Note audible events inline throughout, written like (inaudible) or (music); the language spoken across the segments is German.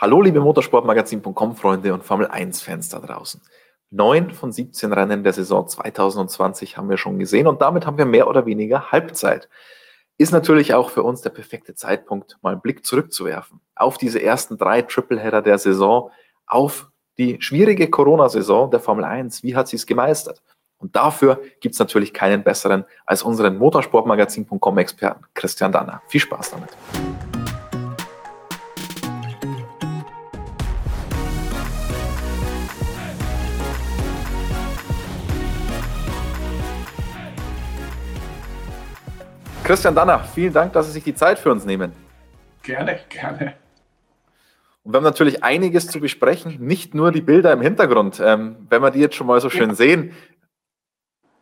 Hallo, liebe Motorsportmagazin.com Freunde und Formel 1 Fans da draußen. Neun von 17 Rennen der Saison 2020 haben wir schon gesehen und damit haben wir mehr oder weniger Halbzeit. Ist natürlich auch für uns der perfekte Zeitpunkt, mal einen Blick zurückzuwerfen auf diese ersten drei Tripleheader der Saison, auf die schwierige Corona-Saison der Formel 1. Wie hat sie es gemeistert? Und dafür gibt es natürlich keinen besseren als unseren Motorsportmagazin.com-Experten Christian Danner. Viel Spaß damit. Christian Danner, vielen Dank, dass Sie sich die Zeit für uns nehmen. Gerne, gerne. Und wir haben natürlich einiges zu besprechen, nicht nur die Bilder im Hintergrund. Ähm, wenn wir die jetzt schon mal so schön ja. sehen,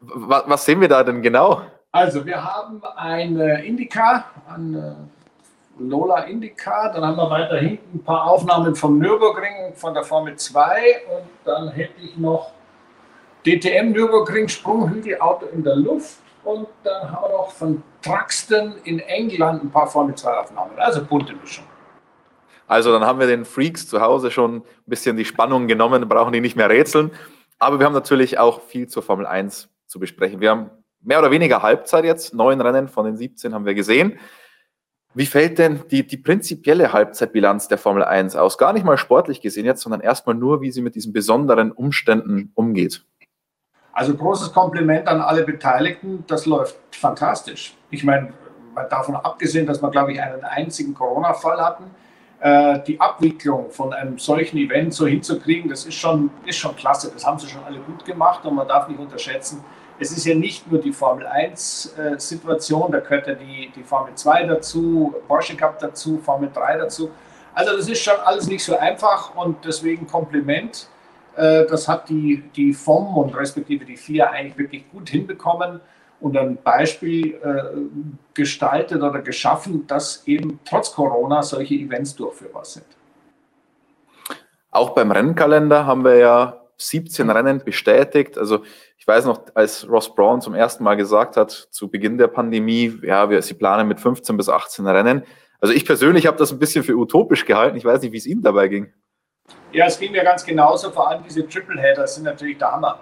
was, sehen wir da denn genau? Also, wir haben ein Indica, ein Lola Indica, dann haben wir weiter hinten ein paar Aufnahmen vom Nürburgring, von der Formel 2 und dann hätte ich noch DTM Nürburgring Sprunghügel Auto in der Luft und dann haben wir noch von Truxton in England ein paar Formel 2 Aufnahmen. Also bunte Mischung. Also dann haben wir den Freaks zu Hause schon ein bisschen die Spannung genommen, brauchen die nicht mehr rätseln. Aber wir haben natürlich auch viel zur Formel 1 zu besprechen. Wir haben mehr oder weniger Halbzeit jetzt, neun Rennen von den 17 haben wir gesehen. Wie fällt denn die, die prinzipielle Halbzeitbilanz der Formel 1 aus? Gar nicht mal sportlich gesehen jetzt, sondern erstmal nur, wie sie mit diesen besonderen Umständen umgeht. Also großes Kompliment an alle Beteiligten. Das läuft fantastisch. Ich meine, davon abgesehen, dass wir, glaube ich, einen einzigen Corona-Fall hatten, äh, die Abwicklung von einem solchen Event so hinzukriegen, das ist schon, ist schon klasse. Das haben sie schon alle gut gemacht und man darf nicht unterschätzen, es ist ja nicht nur die Formel 1-Situation, äh, da gehört ja die, die Formel 2 dazu, Porsche Cup dazu, Formel 3 dazu. Also das ist schon alles nicht so einfach und deswegen Kompliment. Äh, das hat die, die FOM und respektive die FIA eigentlich wirklich gut hinbekommen und ein Beispiel äh, gestaltet oder geschaffen, dass eben trotz Corona solche Events durchführbar sind. Auch beim Rennkalender haben wir ja 17 Rennen bestätigt. Also ich weiß noch, als Ross Braun zum ersten Mal gesagt hat, zu Beginn der Pandemie, ja, wir, sie planen mit 15 bis 18 Rennen. Also ich persönlich habe das ein bisschen für utopisch gehalten. Ich weiß nicht, wie es Ihnen dabei ging. Ja, es ging mir ganz genauso. Vor allem diese Tripleheader sind natürlich der Hammer.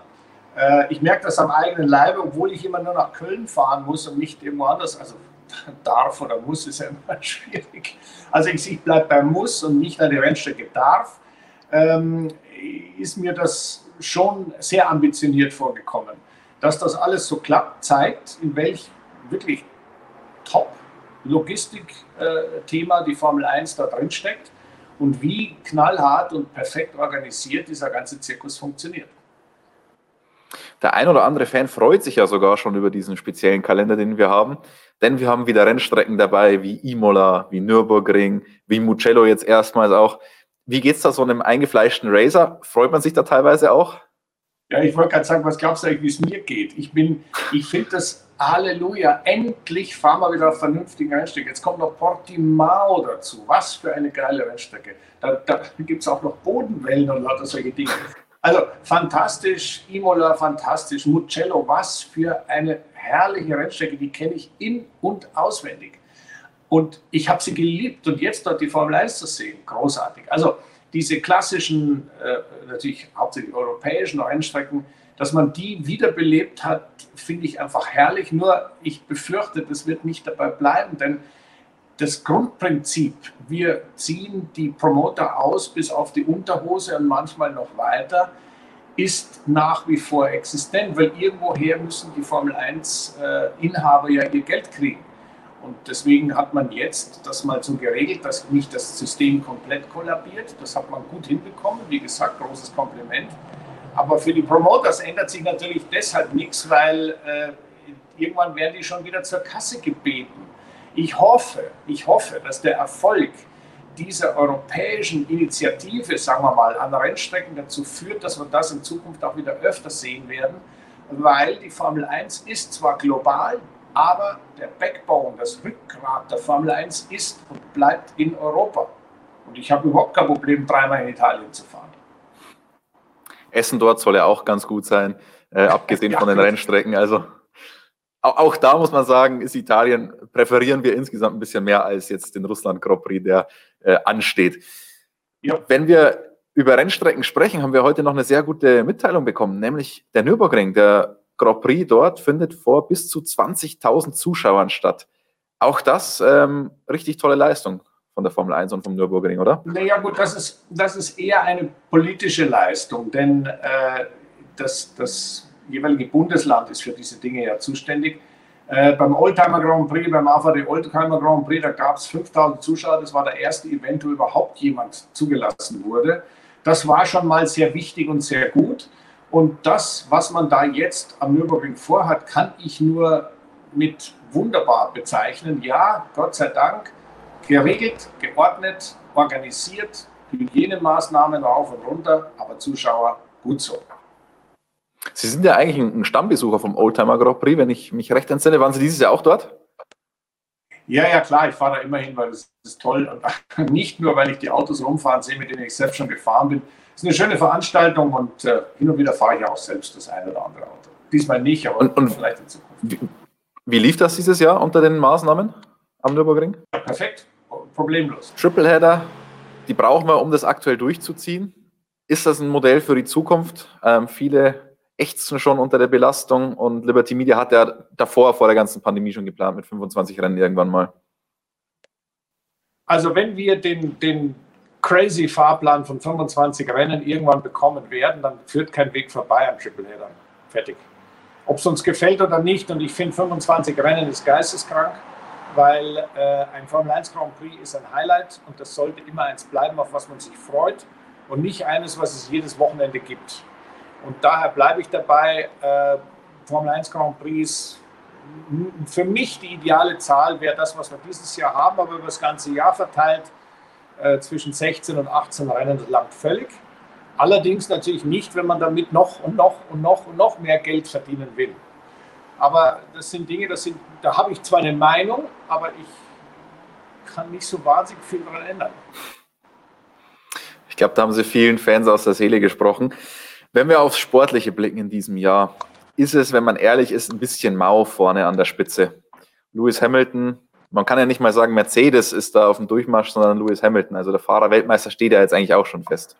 Äh, ich merke das am eigenen Leibe, obwohl ich immer nur nach Köln fahren muss und nicht irgendwo anders. Also (laughs) darf oder muss ist ja immer (laughs) schwierig. Also ich, ich bleibe beim Muss und nicht an der Rennstrecke darf. Ähm, ist mir das schon sehr ambitioniert vorgekommen. Dass das alles so klappt, zeigt, in welch wirklich Top-Logistik-Thema äh, die Formel 1 da drin steckt und wie knallhart und perfekt organisiert dieser ganze Zirkus funktioniert. Der ein oder andere Fan freut sich ja sogar schon über diesen speziellen Kalender, den wir haben, denn wir haben wieder Rennstrecken dabei, wie Imola, wie Nürburgring, wie Mugello jetzt erstmals auch. Wie geht es da so einem eingefleischten Racer? Freut man sich da teilweise auch? Ja, ich wollte gerade sagen, was glaubst du eigentlich, wie es mir geht? Ich bin, ich finde das Halleluja, endlich fahren wir wieder auf vernünftigen Rennstrecke. Jetzt kommt noch Portimao dazu. Was für eine geile Rennstrecke. Da, da gibt es auch noch Bodenwellen und lauter solche Dinge. Also fantastisch, Imola fantastisch, Mugello, was für eine herrliche Rennstrecke, die kenne ich in- und auswendig. Und ich habe sie geliebt und jetzt dort die Formel 1 zu sehen, großartig. Also diese klassischen, äh, natürlich hauptsächlich europäischen Rennstrecken, dass man die wiederbelebt hat, finde ich einfach herrlich. Nur ich befürchte, das wird nicht dabei bleiben, denn das Grundprinzip, wir ziehen die Promoter aus bis auf die Unterhose und manchmal noch weiter, ist nach wie vor existent, weil irgendwoher müssen die Formel 1-Inhaber äh, ja ihr Geld kriegen. Und deswegen hat man jetzt das mal so geregelt, dass nicht das System komplett kollabiert. Das hat man gut hinbekommen. Wie gesagt, großes Kompliment. Aber für die Promoters ändert sich natürlich deshalb nichts, weil äh, irgendwann werden die schon wieder zur Kasse gebeten. Ich hoffe, ich hoffe, dass der Erfolg dieser europäischen Initiative, sagen wir mal, an Rennstrecken dazu führt, dass wir das in Zukunft auch wieder öfter sehen werden, weil die Formel 1 ist zwar global, aber der Backbone, das Rückgrat der Formel 1 ist und bleibt in Europa. Und ich habe überhaupt kein Problem, dreimal in Italien zu fahren. Essen dort soll ja auch ganz gut sein, äh, (laughs) abgesehen ja, von den Rennstrecken. Also auch, auch, da muss man sagen, ist Italien, präferieren wir insgesamt ein bisschen mehr als jetzt den Russland Grand Prix, der äh, ansteht. Ja. Wenn wir über Rennstrecken sprechen, haben wir heute noch eine sehr gute Mitteilung bekommen, nämlich der Nürburgring, der Grand Prix dort findet vor bis zu 20.000 Zuschauern statt. Auch das ähm, richtig tolle Leistung von der Formel 1 und vom Nürburgring, oder? Naja gut, das ist, das ist eher eine politische Leistung, denn äh, das, das jeweilige Bundesland ist für diese Dinge ja zuständig. Äh, beim Oldtimer Grand Prix, beim AVD Oldtimer Grand Prix, da gab es 5000 Zuschauer. Das war der erste Event, wo überhaupt jemand zugelassen wurde. Das war schon mal sehr wichtig und sehr gut. Und das, was man da jetzt am Nürburgring vorhat, kann ich nur mit wunderbar bezeichnen. Ja, Gott sei Dank, geregelt, geordnet, organisiert, Hygienemaßnahmen rauf und runter, aber Zuschauer gut so. Sie sind ja eigentlich ein Stammbesucher vom Oldtimer Grand Prix, wenn ich mich recht entsinne. Waren Sie dieses Jahr auch dort? Ja, ja, klar, ich fahre da immer hin, weil es ist toll. Und (laughs) nicht nur, weil ich die Autos rumfahren sehe, mit denen ich selbst schon gefahren bin. Es ist eine schöne Veranstaltung und äh, hin und wieder fahre ich auch selbst das eine oder andere Auto. Diesmal nicht, aber und, und vielleicht in Zukunft. Wie, wie, lief das dieses Jahr unter den Maßnahmen am Nürburgring? Ja, perfekt, problemlos. Tripleheader, die brauchen wir, um das aktuell durchzuziehen. Ist das ein Modell für die Zukunft? Ähm, viele ächzen schon unter der Belastung und Liberty Media hat ja davor, vor der ganzen Pandemie schon geplant mit 25 Rennen irgendwann mal. Also wenn wir den, den crazy Fahrplan von 25 Rennen irgendwann bekommen werden, dann führt kein Weg vorbei am Tripleheader. Fertig. Ob es uns gefällt oder nicht, und ich finde 25 Rennen ist geisteskrank, weil äh, ein Formel 1 Grand Prix ist ein Highlight und das sollte immer eins bleiben, auf was man sich freut und nicht eines, was es jedes Wochenende gibt. Und daher bleibe ich dabei, äh, Formel 1 Grand Prix für mich die ideale Zahl wäre das, was wir dieses Jahr haben, aber über das ganze Jahr verteilt äh, zwischen 16 und 18 Rennen, das langt völlig. Allerdings natürlich nicht, wenn man damit noch und noch und noch und noch mehr Geld verdienen will. Aber das sind Dinge, das sind, da habe ich zwar eine Meinung, aber ich kann nicht so wahnsinnig viel daran ändern. Ich glaube, da haben Sie vielen Fans aus der Seele gesprochen. Wenn wir aufs Sportliche blicken in diesem Jahr, ist es, wenn man ehrlich ist, ein bisschen mau vorne an der Spitze. Lewis Hamilton, man kann ja nicht mal sagen, Mercedes ist da auf dem Durchmarsch, sondern Lewis Hamilton. Also der Fahrer-Weltmeister steht ja jetzt eigentlich auch schon fest.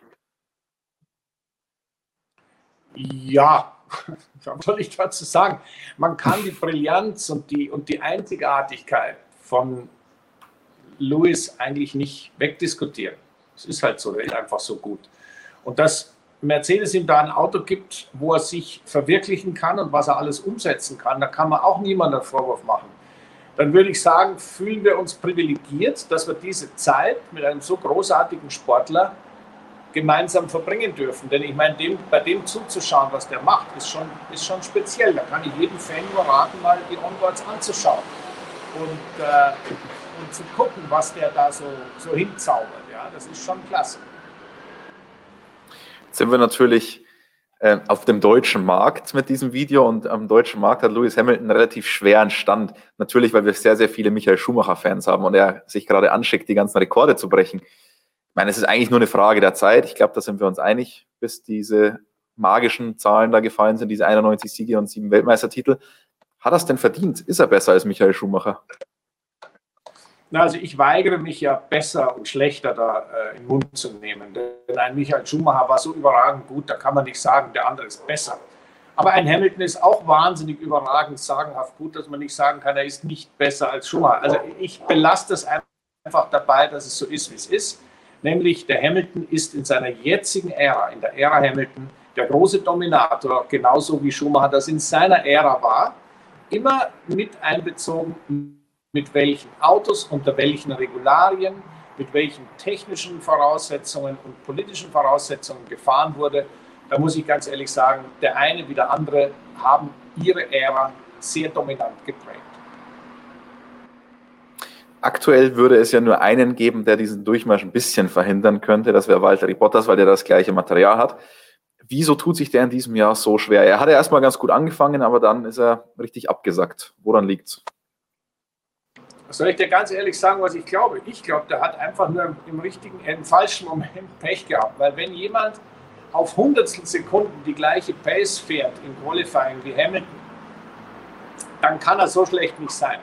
Ja, (laughs) was soll ich dazu sagen? Man kann die Brillanz und die, und die Einzigartigkeit von Lewis eigentlich nicht wegdiskutieren. Es ist halt so, der ist einfach so gut. Und das Mercedes ihm da ein Auto gibt, wo er sich verwirklichen kann und was er alles umsetzen kann, da kann man auch niemandem einen Vorwurf machen. Dann würde ich sagen, fühlen wir uns privilegiert, dass wir diese Zeit mit einem so großartigen Sportler gemeinsam verbringen dürfen. Denn ich meine, dem, bei dem zuzuschauen, was der macht, ist schon, ist schon speziell. Da kann ich jedem Fan nur raten, mal die Onboards anzuschauen und, äh, und zu gucken, was der da so, so hinzaubert. Ja, das ist schon klasse sind wir natürlich äh, auf dem deutschen Markt mit diesem Video und am deutschen Markt hat Lewis Hamilton relativ schweren Stand. Natürlich, weil wir sehr, sehr viele Michael Schumacher-Fans haben und er sich gerade anschickt, die ganzen Rekorde zu brechen. Ich meine, es ist eigentlich nur eine Frage der Zeit. Ich glaube, da sind wir uns einig, bis diese magischen Zahlen da gefallen sind, diese 91 Siege und sieben Weltmeistertitel. Hat es denn verdient? Ist er besser als Michael Schumacher? Na, also ich weigere mich ja besser und schlechter da äh, in den Mund zu nehmen. Denn ein Michael Schumacher war so überragend gut, da kann man nicht sagen, der andere ist besser. Aber ein Hamilton ist auch wahnsinnig überragend, sagenhaft gut, dass man nicht sagen kann, er ist nicht besser als Schumacher. Also ich belaste es einfach dabei, dass es so ist, wie es ist. Nämlich der Hamilton ist in seiner jetzigen Ära, in der Ära Hamilton, der große Dominator, genauso wie Schumacher das in seiner Ära war, immer mit einbezogen mit welchen Autos, unter welchen Regularien, mit welchen technischen Voraussetzungen und politischen Voraussetzungen gefahren wurde. Da muss ich ganz ehrlich sagen, der eine wie der andere haben ihre Ära sehr dominant geprägt. Aktuell würde es ja nur einen geben, der diesen Durchmarsch ein bisschen verhindern könnte. Das wäre Walter Bottas, weil der das gleiche Material hat. Wieso tut sich der in diesem Jahr so schwer? Er hat ja erstmal ganz gut angefangen, aber dann ist er richtig abgesackt. Woran liegt es? Soll ich dir ganz ehrlich sagen, was ich glaube? Ich glaube, der hat einfach nur im richtigen, im falschen Moment (laughs) Pech gehabt. Weil wenn jemand auf hundertstel Sekunden die gleiche Pace fährt im Qualifying wie Hamilton, dann kann er so schlecht nicht sein.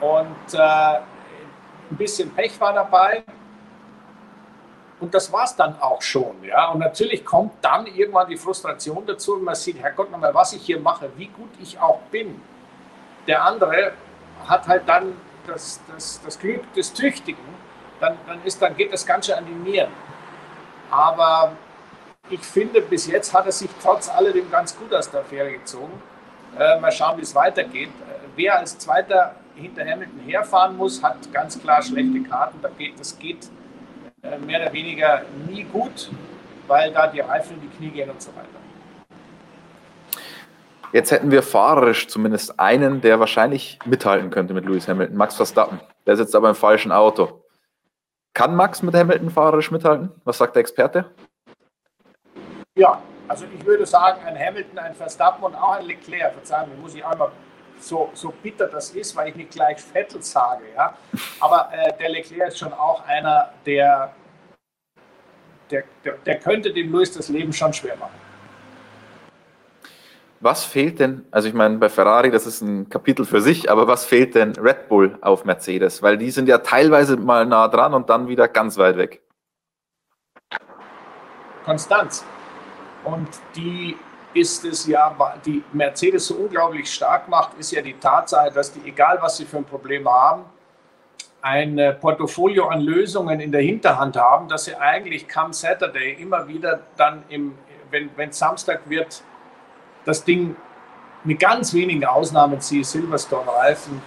Und äh, ein bisschen Pech war dabei. und das war es dann auch schon. Ja? Und natürlich kommt dann irgendwann die Frustration dazu, wenn man sieht, Herrgott, nochmal, was ich hier mache, wie gut ich auch bin. Der andere hat halt dann das, das, das Glück des Tüchtigen, dann, dann, ist, dann geht das Ganze an die Nieren. Aber ich finde, bis jetzt hat er sich trotz alledem ganz gut aus der Affäre gezogen. Äh, mal schauen, wie es weitergeht. Wer als Zweiter hinter Hamilton herfahren muss, hat ganz klar schlechte Karten. Das geht äh, mehr oder weniger nie gut, weil da die Reifen in die Knie gehen und so weiter. Jetzt hätten wir fahrerisch zumindest einen, der wahrscheinlich mithalten könnte mit Lewis Hamilton, Max Verstappen. Der sitzt aber im falschen Auto. Kann Max mit Hamilton fahrerisch mithalten? Was sagt der Experte? Ja, also ich würde sagen, ein Hamilton, ein Verstappen und auch ein Leclerc, verzeihen mir, muss ich einmal so, so bitter das ist, weil ich nicht gleich Vettel sage, ja. Aber äh, der Leclerc ist schon auch einer, der, der, der, der könnte dem Lewis das Leben schon schwer machen. Was fehlt denn, also ich meine, bei Ferrari, das ist ein Kapitel für sich, aber was fehlt denn Red Bull auf Mercedes? Weil die sind ja teilweise mal nah dran und dann wieder ganz weit weg. Konstanz. Und die ist es ja, die Mercedes so unglaublich stark macht, ist ja die Tatsache, dass die, egal was sie für ein Problem haben, ein Portfolio an Lösungen in der Hinterhand haben, dass sie eigentlich come Saturday immer wieder dann, im, wenn, wenn Samstag wird, das Ding mit ganz wenigen Ausnahmen, sie Silverstone-Reifen,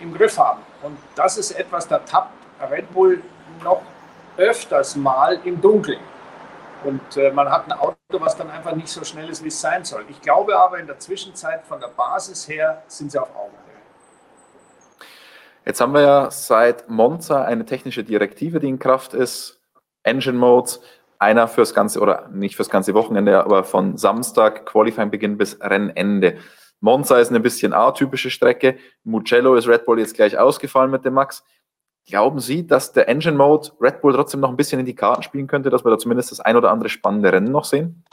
im Griff haben. Und das ist etwas, da tappt Red Bull noch öfters mal im Dunkeln. Und äh, man hat ein Auto, was dann einfach nicht so schnell ist, wie es sein soll. Ich glaube aber in der Zwischenzeit von der Basis her sind sie auf Augenhöhe. Jetzt haben wir ja seit Monza eine technische Direktive, die in Kraft ist. Engine Modes, einer fürs ganze, oder nicht fürs ganze Wochenende, aber von Samstag, Qualifying-Beginn bis Rennende. Monza ist eine bisschen atypische Strecke. Mugello ist Red Bull jetzt gleich ausgefallen mit dem Max. Glauben Sie, dass der Engine Mode Red Bull trotzdem noch ein bisschen in die Karten spielen könnte, dass wir da zumindest das ein oder andere spannende Rennen noch sehen?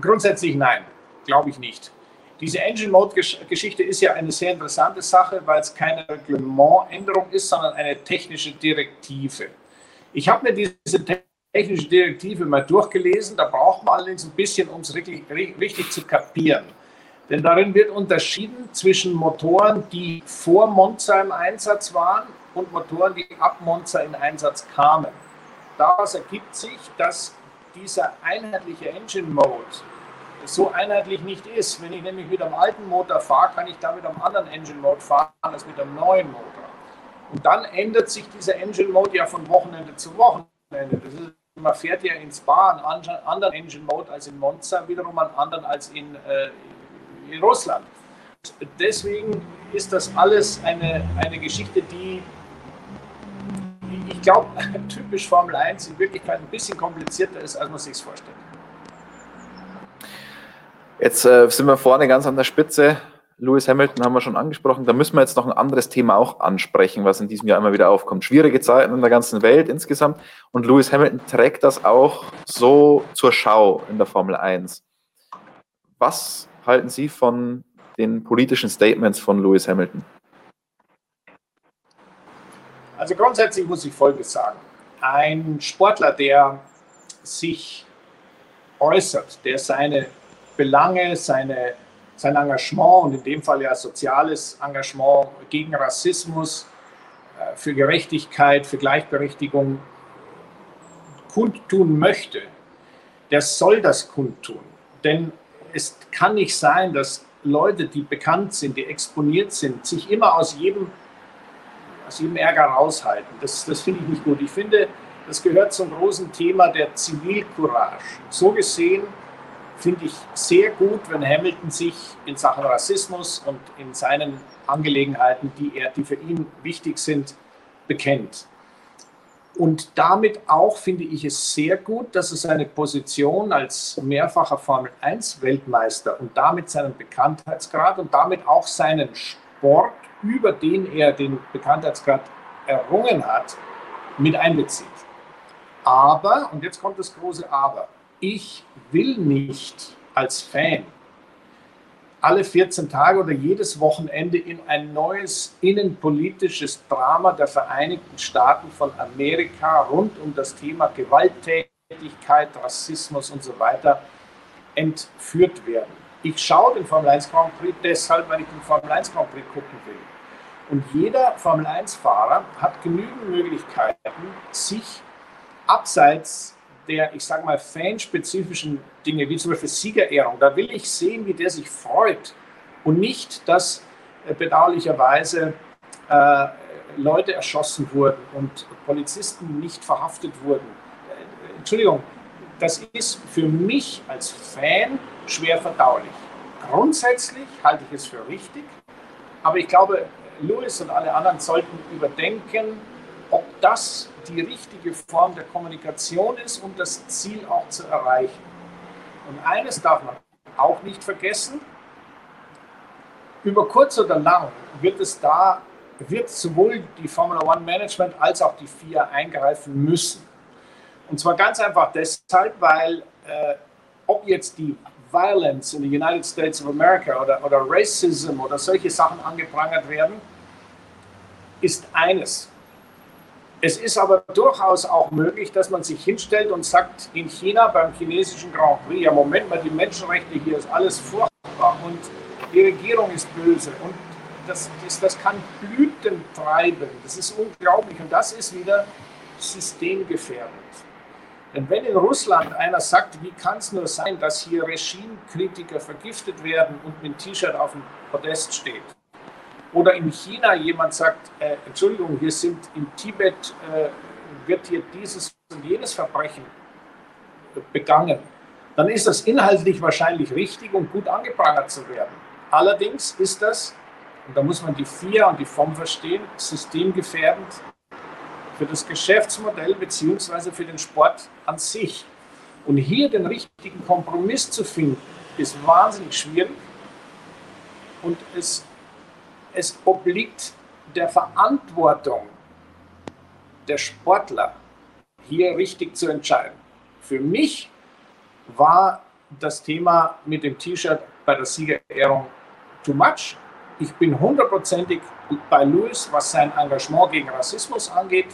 Grundsätzlich nein, glaube ich nicht. Diese Engine Mode Geschichte ist ja eine sehr interessante Sache, weil es keine Reglementänderung ist, sondern eine technische Direktive. Ich habe mir diese technische Direktive mal durchgelesen, da braucht man allerdings ein bisschen, um es richtig, richtig zu kapieren. Denn darin wird unterschieden zwischen Motoren, die vor Monza im Einsatz waren und Motoren, die ab Monza in Einsatz kamen. Daraus ergibt sich, dass dieser einheitliche Engine Mode so einheitlich nicht ist. Wenn ich nämlich mit einem alten Motor fahre, kann ich damit einem anderen Engine Mode fahren als mit einem neuen Motor. Und dann ändert sich dieser Engine Mode ja von Wochenende zu Wochenende. Ist, man fährt ja in Spa einen anderen Engine Mode als in Monza, wiederum einen anderen als in, äh, in Russland. Deswegen ist das alles eine, eine Geschichte, die, ich glaube, (laughs) typisch Formel 1 in Wirklichkeit ein bisschen komplizierter ist, als man sich vorstellt. Jetzt äh, sind wir vorne ganz an der Spitze. Lewis Hamilton haben wir schon angesprochen. Da müssen wir jetzt noch ein anderes Thema auch ansprechen, was in diesem Jahr immer wieder aufkommt. Schwierige Zeiten in der ganzen Welt insgesamt. Und Lewis Hamilton trägt das auch so zur Schau in der Formel 1. Was halten Sie von den politischen Statements von Lewis Hamilton? Also grundsätzlich muss ich Folgendes sagen. Ein Sportler, der sich äußert, der seine Belange, seine, sein Engagement und in dem Fall ja soziales Engagement gegen Rassismus, äh, für Gerechtigkeit, für Gleichberechtigung kundtun möchte, der soll das kundtun. Denn es kann nicht sein, dass Leute, die bekannt sind, die exponiert sind, sich immer aus jedem, aus jedem Ärger raushalten. Das, das finde ich nicht gut. Ich finde, das gehört zum großen Thema der Zivilcourage. So gesehen finde ich sehr gut, wenn Hamilton sich in Sachen Rassismus und in seinen Angelegenheiten, die, er, die für ihn wichtig sind, bekennt. Und damit auch finde ich es sehr gut, dass er seine Position als mehrfacher Formel 1 Weltmeister und damit seinen Bekanntheitsgrad und damit auch seinen Sport, über den er den Bekanntheitsgrad errungen hat, mit einbezieht. Aber, und jetzt kommt das große Aber, ich will nicht als Fan alle 14 Tage oder jedes Wochenende in ein neues innenpolitisches Drama der Vereinigten Staaten von Amerika rund um das Thema Gewalttätigkeit, Rassismus und so weiter entführt werden. Ich schaue den Formel 1 Grand Prix deshalb, weil ich den Formel 1 Grand Prix gucken will. Und jeder Formel 1-Fahrer hat genügend Möglichkeiten, sich abseits der, ich sage mal, fanspezifischen Dinge, wie zum Beispiel Siegerehrung, da will ich sehen, wie der sich freut und nicht, dass äh, bedauerlicherweise äh, Leute erschossen wurden und Polizisten nicht verhaftet wurden. Äh, Entschuldigung, das ist für mich als Fan schwer verdaulich. Grundsätzlich halte ich es für richtig, aber ich glaube, Lewis und alle anderen sollten überdenken, ob das die richtige Form der Kommunikation ist, um das Ziel auch zu erreichen. Und eines darf man auch nicht vergessen, über kurz oder lang wird es da, wird sowohl die Formula One Management als auch die FIA eingreifen müssen. Und zwar ganz einfach deshalb, weil äh, ob jetzt die Violence in the United States of America oder, oder Racism oder solche Sachen angeprangert werden, ist eines. Es ist aber durchaus auch möglich, dass man sich hinstellt und sagt, in China beim chinesischen Grand Prix, ja Moment mal, die Menschenrechte hier ist alles furchtbar und die Regierung ist böse und das, das, das kann Blüten treiben. Das ist unglaublich und das ist wieder systemgefährdend. Denn wenn in Russland einer sagt, wie kann es nur sein, dass hier Regimekritiker vergiftet werden und mit T-Shirt auf dem Podest steht, oder in China jemand sagt, äh, Entschuldigung, hier sind in Tibet, äh, wird hier dieses und jenes Verbrechen begangen, dann ist das inhaltlich wahrscheinlich richtig und gut angeprangert zu werden. Allerdings ist das, und da muss man die FIA und die FOM verstehen, systemgefährdend für das Geschäftsmodell bzw. für den Sport an sich. Und hier den richtigen Kompromiss zu finden, ist wahnsinnig schwierig und es es obliegt der Verantwortung der Sportler, hier richtig zu entscheiden. Für mich war das Thema mit dem T-Shirt bei der Siegerehrung too much. Ich bin hundertprozentig bei Louis, was sein Engagement gegen Rassismus angeht.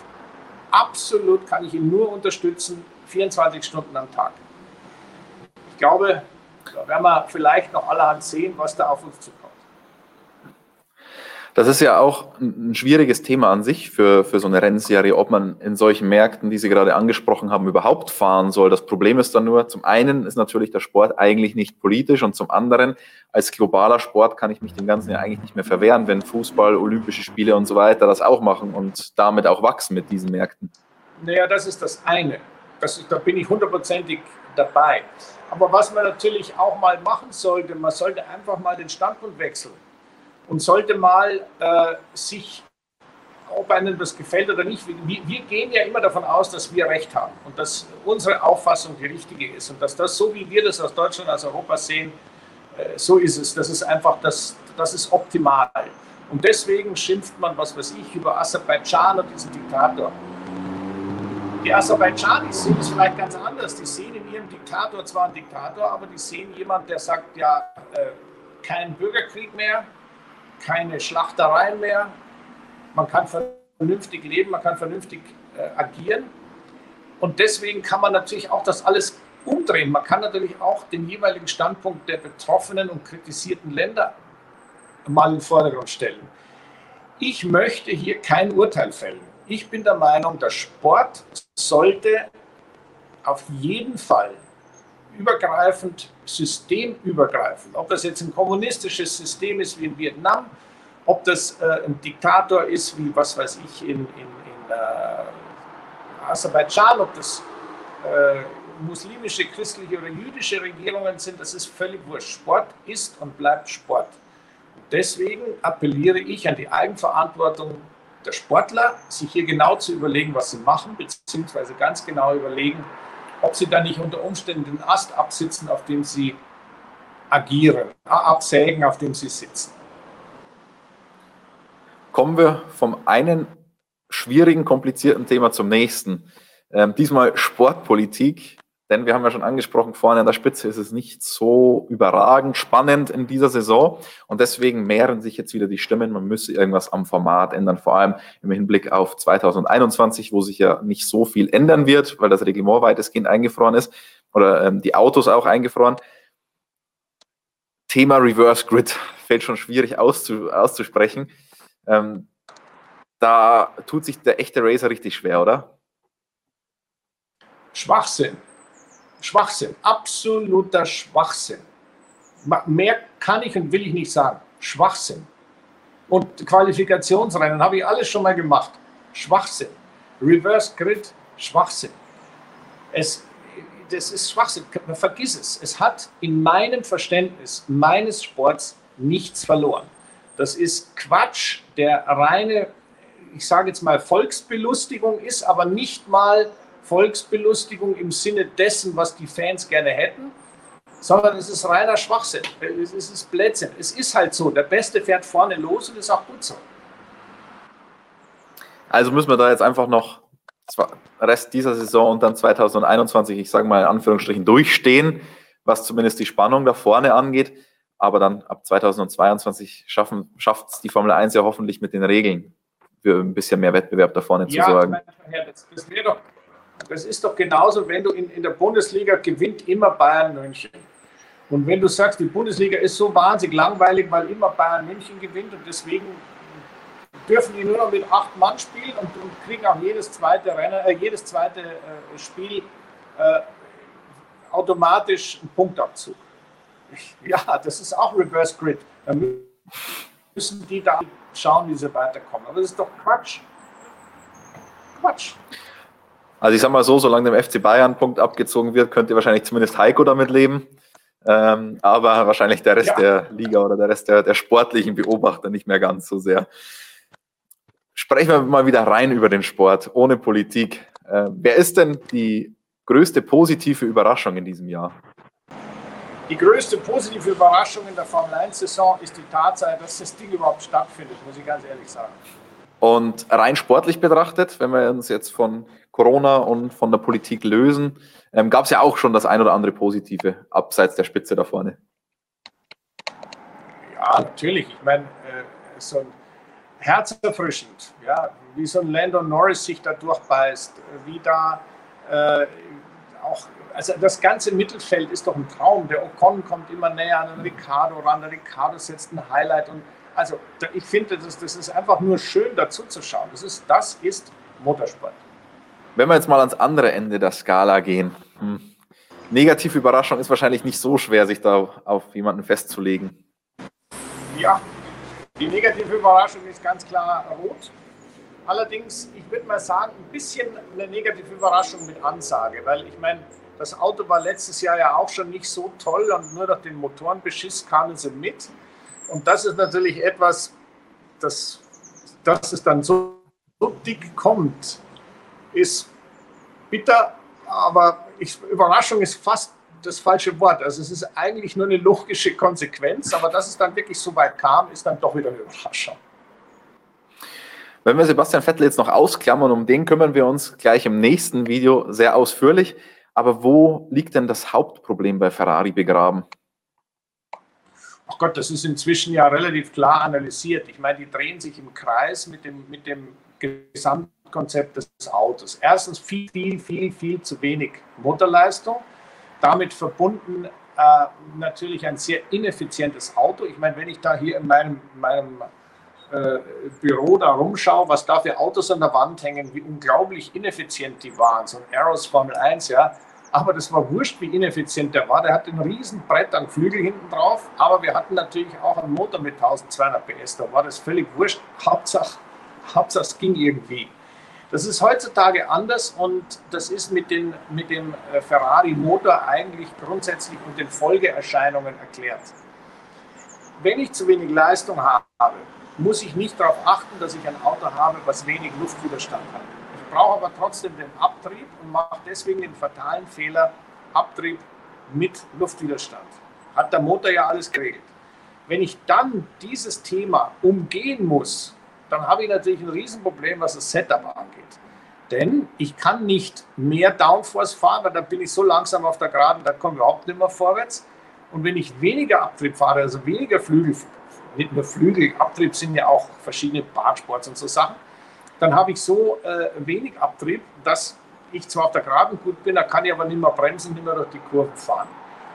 Absolut kann ich ihn nur unterstützen, 24 Stunden am Tag. Ich glaube, da werden wir vielleicht noch allerhand sehen, was da auf uns zukommt. Das ist ja auch ein schwieriges Thema an sich für, für so eine Rennserie, ob man in solchen Märkten, die Sie gerade angesprochen haben, überhaupt fahren soll. Das Problem ist dann nur, zum einen ist natürlich der Sport eigentlich nicht politisch und zum anderen, als globaler Sport kann ich mich dem Ganzen ja eigentlich nicht mehr verwehren, wenn Fußball, Olympische Spiele und so weiter das auch machen und damit auch wachsen mit diesen Märkten. Naja, das ist das eine. Das, da bin ich hundertprozentig dabei. Aber was man natürlich auch mal machen sollte, man sollte einfach mal den Standpunkt wechseln und sollte mal äh, sich, ob einem das gefällt oder nicht, wir, wir, gehen ja immer davon aus, dass wir Recht haben und dass unsere Auffassung die richtige ist und dass das, so wie wir das aus Deutschland, aus Europa sehen, äh, so ist es. Das ist einfach, das, das ist optimal. Und deswegen schimpft man, was weiß ich, über Aserbaidschan und diesen Diktator. Die Aserbaidschanis sehen es vielleicht ganz anders. Die sehen in ihrem Diktator zwar einen Diktator, aber die sehen jemanden, der sagt, ja, äh, kein Bürgerkrieg mehr, keine Schlachtereien mehr. Man kann vernünftig leben, man kann vernünftig äh, agieren. Und deswegen kann man natürlich auch das alles umdrehen. Man kann natürlich auch den jeweiligen Standpunkt der betroffenen und kritisierten Länder mal in den Vordergrund stellen. Ich möchte hier kein Urteil fällen. Ich bin der Meinung, der Sport sollte auf jeden Fall übergreifend, systemübergreifend, ob das jetzt ein kommunistisches System ist wie in Vietnam, ob das äh, ein Diktator ist wie, was weiß ich, in, in, in äh, Aserbaidschan, ob das äh, muslimische, christliche oder jüdische Regierungen sind, das ist völlig wurscht. Sport ist und bleibt Sport. Deswegen appelliere ich an die Eigenverantwortung der Sportler, sich hier genau zu überlegen, was sie machen, beziehungsweise ganz genau überlegen, ob sie dann nicht unter Umständen den Ast absitzen, auf dem sie agieren, absägen, auf dem sie sitzen. Kommen wir vom einen schwierigen, komplizierten Thema zum nächsten. Ähm, diesmal Sportpolitik. Denn wir haben ja schon angesprochen, vorne an der Spitze ist es nicht so überragend spannend in dieser Saison und deswegen mehren sich jetzt wieder die Stimmen, man müsse irgendwas am Format ändern, vor allem im Hinblick auf 2021, wo sich ja nicht so viel ändern wird, weil das Reglement weitestgehend eingefroren ist oder ähm, die Autos auch eingefroren. Thema Reverse Grid (laughs) fällt schon schwierig auszu, auszusprechen. Ähm, da tut sich der echte Racer richtig schwer, oder? Schwachsinn. Schwachsinn. Absoluter Schwachsinn. Mehr kann ich und will ich nicht sagen. Schwachsinn. Und Qualifikationsrennen habe ich alles schon mal gemacht. Schwachsinn. Reverse Grid, Schwachsinn. Es, das ist Schwachsinn. Vergiss es. Es hat in meinem Verständnis meines Sports nichts verloren. Das ist Quatsch, der reine, ich sage jetzt mal, Volksbelustigung ist, aber nicht mal Volksbelustigung im Sinne dessen, was die Fans gerne hätten, sondern es ist reiner Schwachsinn. Es ist Blödsinn. Es ist halt so. Der Beste fährt vorne los und ist auch gut so. Also müssen wir da jetzt einfach noch Rest dieser Saison und dann 2021, ich sage mal in Anführungsstrichen, durchstehen, was zumindest die Spannung da vorne angeht. Aber dann ab 2022 schaffen, schafft es die Formel 1 ja hoffentlich mit den Regeln für ein bisschen mehr Wettbewerb da vorne ja, zu sorgen. Ja, das, das wäre doch das ist doch genauso, wenn du in, in der Bundesliga gewinnt immer Bayern München. Und wenn du sagst, die Bundesliga ist so wahnsinnig langweilig, weil immer Bayern München gewinnt und deswegen dürfen die nur noch mit acht Mann spielen und, und kriegen auch jedes zweite, Renner, äh, jedes zweite äh, Spiel äh, automatisch einen Punktabzug. Ja, das ist auch Reverse Grid. Da müssen die da schauen, wie sie weiterkommen. Aber das ist doch Quatsch. Quatsch. Also ich sag mal so, solange dem FC Bayern Punkt abgezogen wird, könnte wahrscheinlich zumindest Heiko damit leben. Ähm, aber wahrscheinlich der Rest ja. der Liga oder der Rest der, der sportlichen Beobachter nicht mehr ganz so sehr. Sprechen wir mal wieder rein über den Sport, ohne Politik. Äh, wer ist denn die größte positive Überraschung in diesem Jahr? Die größte positive Überraschung in der Formel 1-Saison ist die Tatsache, dass das Ding überhaupt stattfindet, muss ich ganz ehrlich sagen. Und rein sportlich betrachtet, wenn wir uns jetzt von Corona und von der Politik lösen, ähm, gab es ja auch schon das ein oder andere Positive, abseits der Spitze da vorne. Ja, natürlich. Ich meine, äh, so ein herzerfrischend, ja, wie so ein Landon Norris sich da durchbeißt, wie da äh, auch, also das ganze Mittelfeld ist doch ein Traum. Der Ocon kommt immer näher an den Ricardo ran, der Ricardo setzt ein Highlight und also ich finde, das, das ist einfach nur schön dazu zu schauen. Das ist, das ist Motorsport. Wenn wir jetzt mal ans andere Ende der Skala gehen. Hm. Negative Überraschung ist wahrscheinlich nicht so schwer, sich da auf jemanden festzulegen. Ja, die negative Überraschung ist ganz klar rot. Allerdings, ich würde mal sagen, ein bisschen eine negative Überraschung mit Ansage, weil ich meine, das Auto war letztes Jahr ja auch schon nicht so toll und nur durch den Motorenbeschiss kamen sie mit. Und das ist natürlich etwas, das, dass es dann so, so dick kommt, ist bitter, aber ich, Überraschung ist fast das falsche Wort. Also es ist eigentlich nur eine logische Konsequenz, aber dass es dann wirklich so weit kam, ist dann doch wieder eine Überraschung. Wenn wir Sebastian Vettel jetzt noch ausklammern, um den kümmern wir uns gleich im nächsten Video sehr ausführlich. Aber wo liegt denn das Hauptproblem bei Ferrari begraben? Ach Gott, das ist inzwischen ja relativ klar analysiert. Ich meine, die drehen sich im Kreis mit dem, mit dem Gesamtkonzept des Autos. Erstens viel, viel, viel, viel zu wenig Motorleistung. Damit verbunden äh, natürlich ein sehr ineffizientes Auto. Ich meine, wenn ich da hier in meinem, meinem äh, Büro da rumschaue, was da für Autos an der Wand hängen, wie unglaublich ineffizient die waren. So ein Aeros Formel 1, ja, aber das war wurscht, wie ineffizient der war. Der hatte ein riesen Brett an Flügel hinten drauf, aber wir hatten natürlich auch einen Motor mit 1200 PS. Da war das völlig wurscht. Hauptsache, Hauptsache es ging irgendwie. Das ist heutzutage anders und das ist mit, den, mit dem äh, Ferrari-Motor eigentlich grundsätzlich und den Folgeerscheinungen erklärt. Wenn ich zu wenig Leistung habe, muss ich nicht darauf achten, dass ich ein Auto habe, was wenig Luftwiderstand hat brauche aber trotzdem den Abtrieb und mache deswegen den fatalen Fehler, Abtrieb mit Luftwiderstand. Hat der Motor ja alles geregelt. Wenn ich dann dieses Thema umgehen muss, dann habe ich natürlich ein Riesenproblem, was das Setup angeht. Denn ich kann nicht mehr Downforce fahren, weil dann bin ich so langsam auf der Geraden, da komme ich überhaupt nicht mehr vorwärts. Und wenn ich weniger Abtrieb fahre, also weniger Flügel, nicht nur Flügel, Abtrieb sind ja auch verschiedene Bahnsports und so Sachen, dann habe ich so äh, wenig Abtrieb, dass ich zwar auf der Geraden gut bin, da kann ich aber nicht mehr bremsen, nicht mehr durch die Kurven fahren.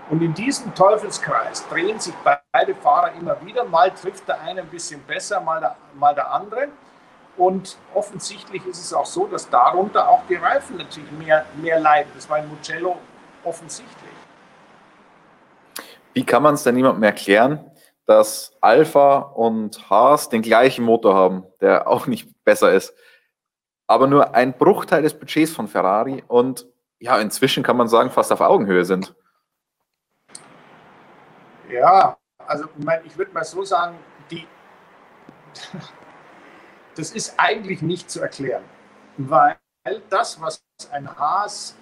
Und in diesem Teufelskreis drehen sich beide Fahrer immer wieder. Mal trifft der eine ein bisschen besser, mal der, mal der andere. Und offensichtlich ist es auch so, dass darunter auch die Reifen natürlich mehr, mehr leiden. Das war in Mugello offensichtlich. Wie kann man es denn niemandem erklären, dass Alpha und Haas den gleichen Motor haben, der auch nicht besser ist, aber nur ein Bruchteil des Budgets von Ferrari und ja, inzwischen kann man sagen, fast auf Augenhöhe sind? Ja, also ich würde mal so sagen, die, (laughs) das ist eigentlich nicht zu erklären, weil das, was ein Haas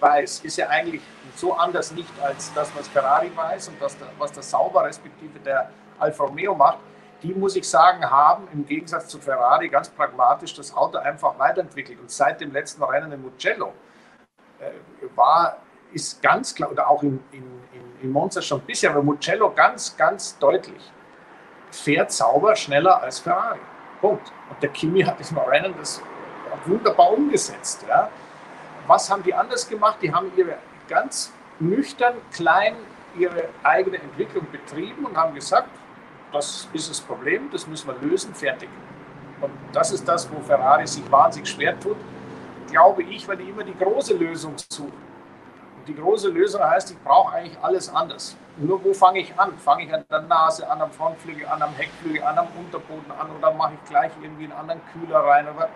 weiß, ist ja eigentlich so anders nicht als das, was Ferrari weiß und das, was der Sauber respektive der Alfa Romeo macht. Die, muss ich sagen, haben im Gegensatz zu Ferrari ganz pragmatisch das Auto einfach weiterentwickelt. Und seit dem letzten Rennen in Mugello äh, war, ist ganz klar, oder auch in, in, in Monza schon bisschen, aber Mugello ganz, ganz deutlich, fährt Sauber schneller als Ferrari. Punkt. Und der Kimi hat im Rennen das wunderbar umgesetzt. Ja. Was haben die anders gemacht? Die haben ihre ganz nüchtern, klein ihre eigene Entwicklung betrieben und haben gesagt, das ist das Problem, das müssen wir lösen, fertig. Und das ist das, wo Ferrari sich wahnsinnig schwer tut, glaube ich, weil die immer die große Lösung suchen die große Lösung heißt, ich brauche eigentlich alles anders. Nur wo fange ich an? Fange ich an der Nase, an am Frontflügel, an am Heckflügel, an am Unterboden an oder mache ich gleich irgendwie einen anderen Kühler rein? Oder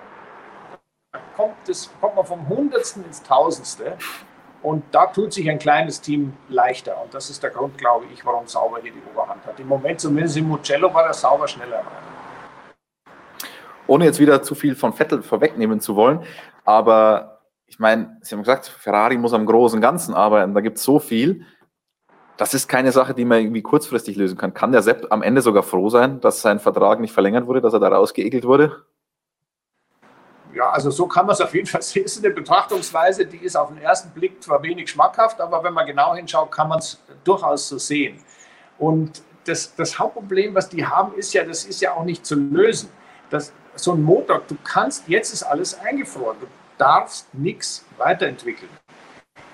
kommt, das, kommt man vom Hundertsten ins Tausendste. Und da tut sich ein kleines Team leichter. Und das ist der Grund, glaube ich, warum Sauber hier die Oberhand hat. Im Moment, zumindest im Mugello, war der Sauber schneller. Ohne jetzt wieder zu viel von Vettel vorwegnehmen zu wollen, aber ich meine, Sie haben gesagt, Ferrari muss am großen Ganzen arbeiten, da gibt es so viel. Das ist keine Sache, die man irgendwie kurzfristig lösen kann. Kann der Sepp am Ende sogar froh sein, dass sein Vertrag nicht verlängert wurde, dass er da rausgeekelt wurde? Ja, also so kann man es auf jeden Fall sehen. Es ist eine Betrachtungsweise, die ist auf den ersten Blick zwar wenig schmackhaft, aber wenn man genau hinschaut, kann man es durchaus so sehen. Und das, das Hauptproblem, was die haben, ist ja, das ist ja auch nicht zu lösen. Das, so ein Motor, du kannst, jetzt ist alles eingefroren. Du darfst nichts weiterentwickeln.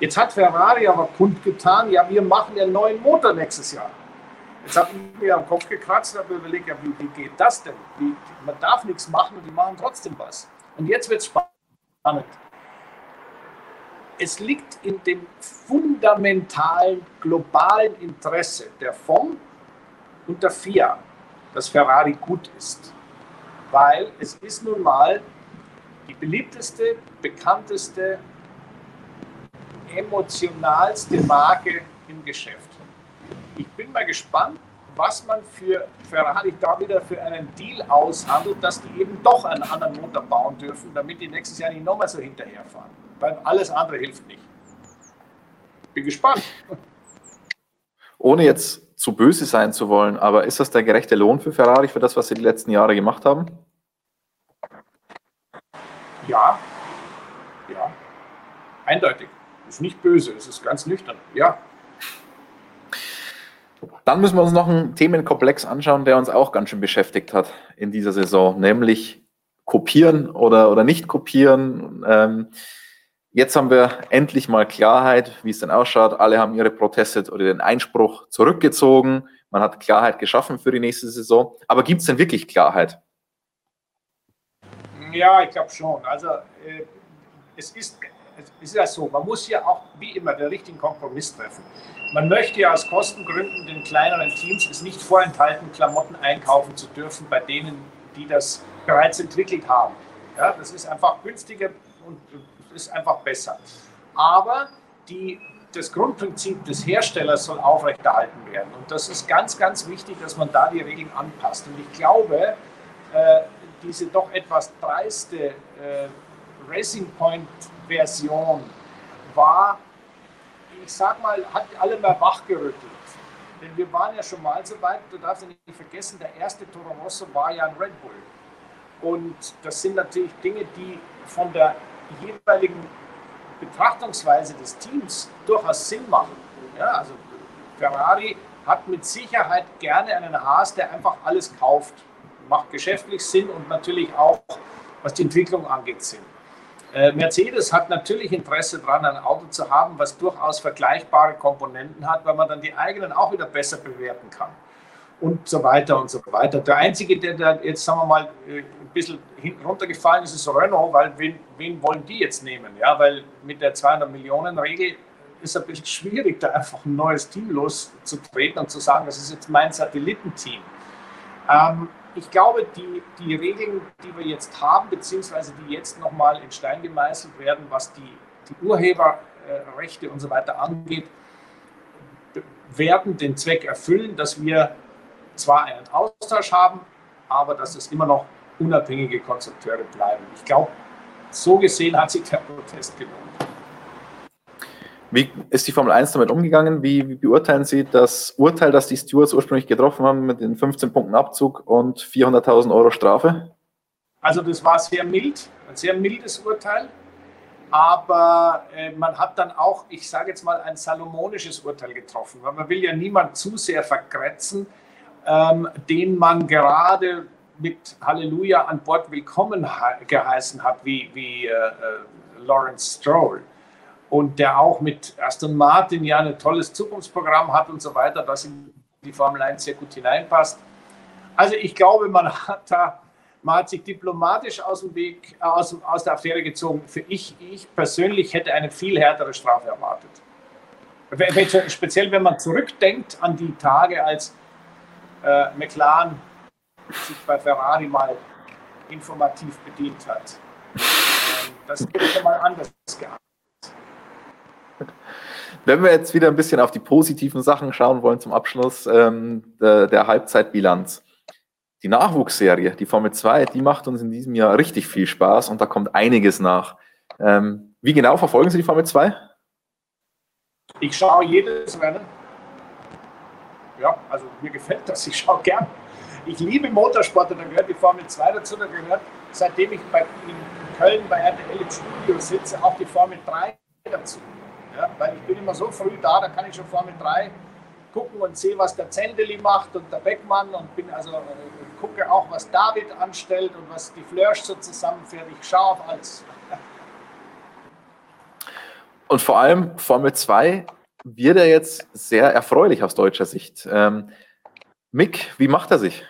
Jetzt hat Ferrari aber kundgetan, ja, wir machen den neuen Motor nächstes Jahr. Jetzt habe ich mir am Kopf gekratzt und habe überlegt, ja, wie, wie, geht das denn? Wie, man darf nichts machen und die machen trotzdem was. Und jetzt wird es spannend. Es liegt in dem fundamentalen globalen Interesse der FOM und der FIA, dass Ferrari gut ist. Weil es ist nun mal die beliebteste, bekannteste, emotionalste Marke im Geschäft. Ich bin mal gespannt, was man für Ferrari da wieder für einen Deal aushandelt, dass die eben doch einen anderen Motor bauen dürfen, damit die nächstes Jahr nicht nochmal so hinterherfahren. Weil alles andere hilft nicht. Bin gespannt. Ohne jetzt zu böse sein zu wollen, aber ist das der gerechte Lohn für Ferrari für das, was sie die letzten Jahre gemacht haben? Ja, ja, eindeutig. Ist nicht böse, es ist ganz nüchtern. Ja. Dann müssen wir uns noch einen Themenkomplex anschauen, der uns auch ganz schön beschäftigt hat in dieser Saison, nämlich kopieren oder, oder nicht kopieren. Ähm, jetzt haben wir endlich mal Klarheit, wie es denn ausschaut. Alle haben ihre Proteste oder den Einspruch zurückgezogen. Man hat Klarheit geschaffen für die nächste Saison. Aber gibt es denn wirklich Klarheit? Ja, ich glaube schon. Also äh, es ist es ist ja so, man muss ja auch wie immer den richtigen Kompromiss treffen. Man möchte ja aus Kostengründen den kleineren Teams es nicht vorenthalten, Klamotten einkaufen zu dürfen bei denen, die das bereits entwickelt haben. Ja, das ist einfach günstiger und ist einfach besser. Aber die, das Grundprinzip des Herstellers soll aufrechterhalten werden. Und das ist ganz, ganz wichtig, dass man da die Regeln anpasst. Und ich glaube, äh, diese doch etwas dreiste äh, Racing Point-Version war, ich sag mal, hat alle mal wachgerüttelt. Denn wir waren ja schon mal so weit, du darfst ja nicht vergessen, der erste Toro Rosso war ja ein Red Bull. Und das sind natürlich Dinge, die von der jeweiligen Betrachtungsweise des Teams durchaus Sinn machen. Ja, also Ferrari hat mit Sicherheit gerne einen Haas, der einfach alles kauft. Macht geschäftlich Sinn und natürlich auch, was die Entwicklung angeht, Sinn. Äh, Mercedes hat natürlich Interesse daran, ein Auto zu haben, was durchaus vergleichbare Komponenten hat, weil man dann die eigenen auch wieder besser bewerten kann. Und so weiter und so weiter. Der Einzige, der da jetzt, sagen wir mal, äh, ein bisschen hinten runtergefallen ist, ist Renault, weil wen, wen wollen die jetzt nehmen? Ja, weil mit der 200 Millionen Regel ist es ein bisschen schwierig, da einfach ein neues Team loszutreten und zu sagen, das ist jetzt mein Satellitenteam. Ähm, ich glaube, die, die Regeln, die wir jetzt haben, beziehungsweise die jetzt nochmal in Stein gemeißelt werden, was die, die Urheberrechte und so weiter angeht, werden den Zweck erfüllen, dass wir zwar einen Austausch haben, aber dass es immer noch unabhängige Konstrukteure bleiben. Ich glaube, so gesehen hat sich der Protest gelohnt. Wie ist die Formel 1 damit umgegangen? Wie, wie, beurteilen Sie das Urteil, das die Stewards ursprünglich getroffen haben mit den 15 Punkten Abzug und 400.000 Euro Strafe? Also das war sehr mild, ein sehr mildes Urteil. Aber äh, man hat dann auch, ich sage jetzt mal, ein salomonisches Urteil getroffen, weil man will ja niemand zu sehr vergrätzen, ähm, den man gerade mit Halleluja an Bord willkommen geheißen hat, wie, wie äh, äh, Lawrence Stroll und der auch mit Aston Martin ja ein tolles Zukunftsprogramm hat und so weiter, das in die Formel 1 sehr gut hineinpasst. Also ich glaube, man hat da man hat sich diplomatisch aus dem Weg, aus, aus der Affäre gezogen. Für ich, ich persönlich hätte eine viel härtere Strafe erwartet. Speziell wenn man zurückdenkt an die Tage, als äh, McLaren sich bei Ferrari mal informativ bedient hat. Ähm, das hätte mal anders gehabt. Wenn wir jetzt wieder ein bisschen auf die positiven Sachen schauen wollen zum Abschluss ähm, der, der, Halbzeitbilanz. Die Nachwuchsserie, die Formel 2, die macht uns in diesem Jahr richtig viel Spaß und da kommt einiges nach. Ähm, wie genau verfolgen Sie die Formel 2? Ich schaue jedes Rennen. Ja, also mir gefällt das, ich schaue gern. Ich liebe Motorsport und da gehört die Formel 2 dazu, da gehört, seitdem ich bei, in Köln bei RTL im Studio sitze, auch die Formel 3 dazu. Ja, weil ich bin immer so früh da, da kann ich schon Formel 3 gucken und sehe, was der Zendeli macht und der Beckmann und bin also äh, gucke auch, was David anstellt und was die Flörsch so zusammenfährt. Ich schaue auf alles. Und vor allem Formel 2 wird er jetzt sehr erfreulich aus deutscher Sicht. Ähm, Mick, wie macht er sich?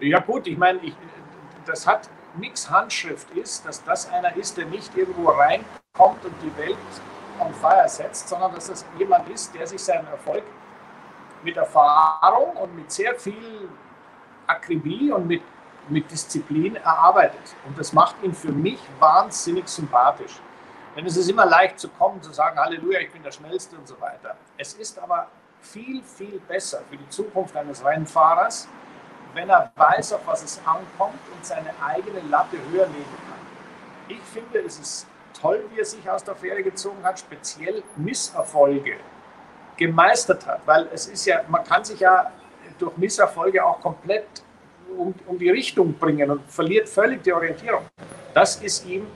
Ja gut, ich meine, ich, das hat Micks Handschrift ist, dass das einer ist, der nicht irgendwo reinkommt und die Welt on fire setzt, sondern dass es jemand ist, der sich seinen Erfolg mit Erfahrung und mit sehr viel Akribie und mit, mit Disziplin erarbeitet. Und das macht ihn für mich wahnsinnig sympathisch. Denn es ist immer leicht zu kommen, zu sagen, Halleluja, ich bin der Schnellste und so weiter. Es ist aber viel, viel besser für die Zukunft eines Rennfahrers, wenn er weiß, auf was es ankommt und seine eigene Latte höher legen kann. Ich finde, es ist toll, wie er sich aus der Fähre gezogen hat, speziell Misserfolge gemeistert hat, weil es ist ja, man kann sich ja durch Misserfolge auch komplett um, um die Richtung bringen und verliert völlig die Orientierung. Das ist ihm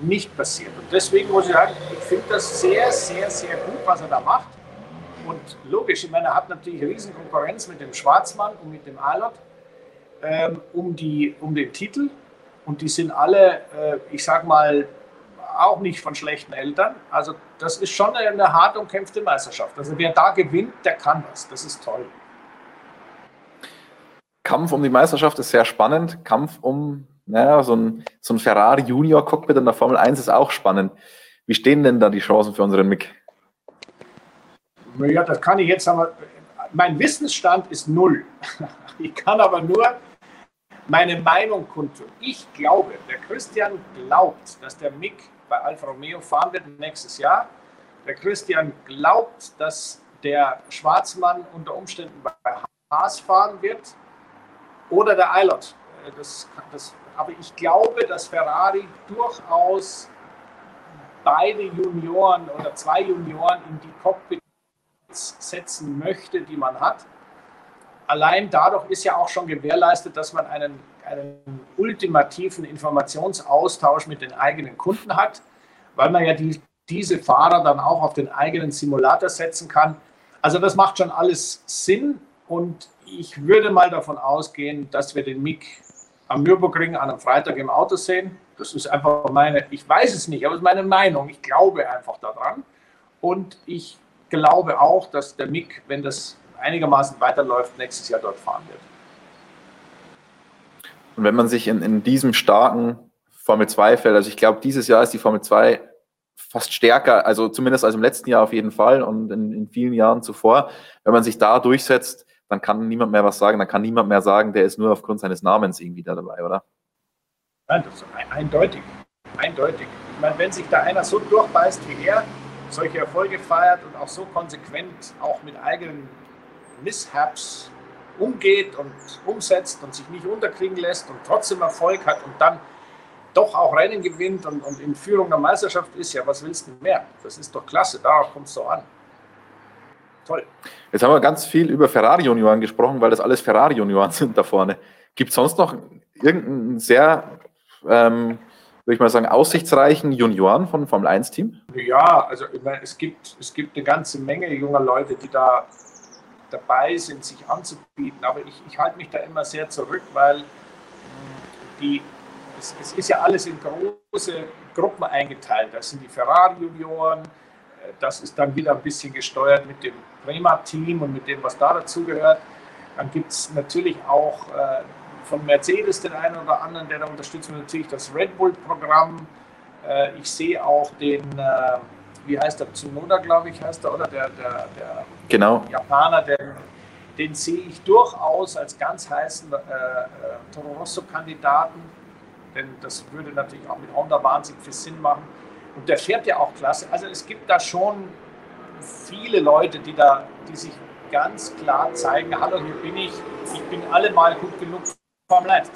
nicht passiert. Und deswegen muss ich sagen, ich finde das sehr, sehr, sehr gut, was er da macht. Und logisch, ich meine, er hat natürlich riesen Konkurrenz mit dem Schwarzmann und mit dem Alot ähm, um, die, um den Titel. Und die sind alle, äh, ich sag mal, auch nicht von schlechten Eltern. Also das ist schon eine hart umkämpfte Meisterschaft. Also wer da gewinnt, der kann das. Das ist toll. Kampf um die Meisterschaft ist sehr spannend. Kampf um naja, so ein, so ein Ferrari Junior Cockpit in der Formel 1 ist auch spannend. Wie stehen denn da die Chancen für unseren Mick? Ja, das kann ich jetzt aber. Mein Wissensstand ist null. (laughs) Ich kann aber nur meine Meinung kundtun. Ich glaube, der Christian glaubt, dass der Mick bei Alfa Romeo fahren wird nächstes Jahr. Der Christian glaubt, dass der Schwarzmann unter Umständen bei Haas fahren wird oder der Eilert. Äh, das, das, aber ich glaube, dass Ferrari durchaus beide Junioren oder zwei Junioren in die Cockpits setzen möchte, die man hat allein dadurch ist ja auch schon gewährleistet, dass man einen, einen ultimativen Informationsaustausch mit den eigenen Kunden hat, weil man ja die, diese Fahrer dann auch auf den eigenen Simulator setzen kann. Also das macht schon alles Sinn und ich würde mal davon ausgehen, dass wir den Mick am Nürburgring an einem Freitag im Auto sehen. Das ist einfach meine, ich weiß es nicht, aber es ist meine Meinung. Ich glaube einfach daran. Und ich glaube auch, dass der Mick, wenn das einigermaßen weiterläuft, nächstes Jahr dort fahren wird. Und wenn man sich in, in diesem starken Formel 2 fällt, also ich glaube, dieses Jahr ist die Formel 2 fast stärker, also zumindest als im letzten Jahr auf jeden Fall und in, in vielen Jahren zuvor. Wenn man sich da durchsetzt, dann kann niemand mehr was sagen, dann kann niemand mehr sagen, der ist nur aufgrund seines Namens irgendwie da dabei, oder? Nein, das ist eindeutig. Eindeutig. Ich meine, wenn sich da einer so durchbeißt wie er, solche Erfolge feiert und auch so konsequent auch mit eigenen Mishaps umgeht und umsetzt und sich nicht unterkriegen lässt und trotzdem Erfolg hat und dann doch auch Rennen gewinnt und, und in Führung der Meisterschaft ist, ja, was willst du mehr? Das ist doch klasse, darauf kommt es so an. Toll. Jetzt haben wir ganz viel über Ferrari-Junioren gesprochen, weil das alles Ferrari-Junioren sind da vorne. Gibt es sonst noch irgendeinen sehr, ähm, würde ich mal sagen, aussichtsreichen Junioren von Formel 1-Team? Ja, also ich meine, es gibt, es gibt eine ganze Menge junger Leute, die da dabei sind, sich anzubieten. Aber ich, ich halte mich da immer sehr zurück, weil hm, die, es, es, ist ja alles in große Gruppen eingeteilt. Das sind die Ferrari-Junioren, äh, das ist dann wieder ein bisschen gesteuert mit dem Prema-Team und mit dem, was da dazugehört. Dann gibt es natürlich auch äh, von Mercedes den einen oder anderen, der da unterstützt natürlich das Red Bull-Programm. Äh, ich sehe auch den, äh, wie heißt der, Tsunoda, glaube ich, heißt er, oder der, der, der genau. Japaner, der, den sehe ich durchaus als ganz heißen äh, äh, Toro Rosso-Kandidaten, denn das würde natürlich auch mit Honda wahnsinnig viel Sinn machen. Und der fährt ja auch klasse. Also es gibt da schon viele Leute, die da, die sich ganz klar zeigen, hallo, hier bin ich, ich bin allemal gut genug Formel 1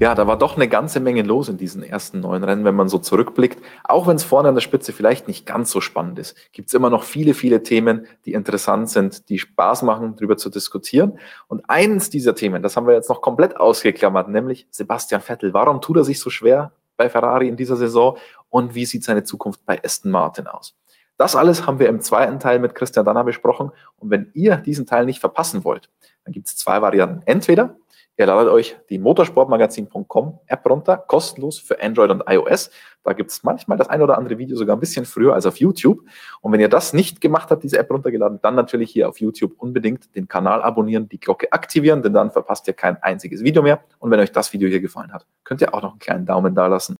ja, da war doch eine ganze Menge los in diesen ersten neun Rennen, wenn man so zurückblickt. Auch wenn es vorne an der Spitze vielleicht nicht ganz so spannend ist, gibt es immer noch viele, viele Themen, die interessant sind, die Spaß machen, darüber zu diskutieren. Und eines dieser Themen, das haben wir jetzt noch komplett ausgeklammert, nämlich Sebastian Vettel. Warum tut er sich so schwer bei Ferrari in dieser Saison und wie sieht seine Zukunft bei Aston Martin aus? Das alles haben wir im zweiten Teil mit Christian Danner besprochen. Und wenn ihr diesen Teil nicht verpassen wollt, dann gibt es zwei Varianten. Entweder Ihr ladet euch die motorsportmagazin.com App runter, kostenlos für Android und iOS. Da gibt es manchmal das ein oder andere Video sogar ein bisschen früher als auf YouTube. Und wenn ihr das nicht gemacht habt, diese App runtergeladen, dann natürlich hier auf YouTube unbedingt den Kanal abonnieren, die Glocke aktivieren, denn dann verpasst ihr kein einziges Video mehr. Und wenn euch das Video hier gefallen hat, könnt ihr auch noch einen kleinen Daumen da lassen.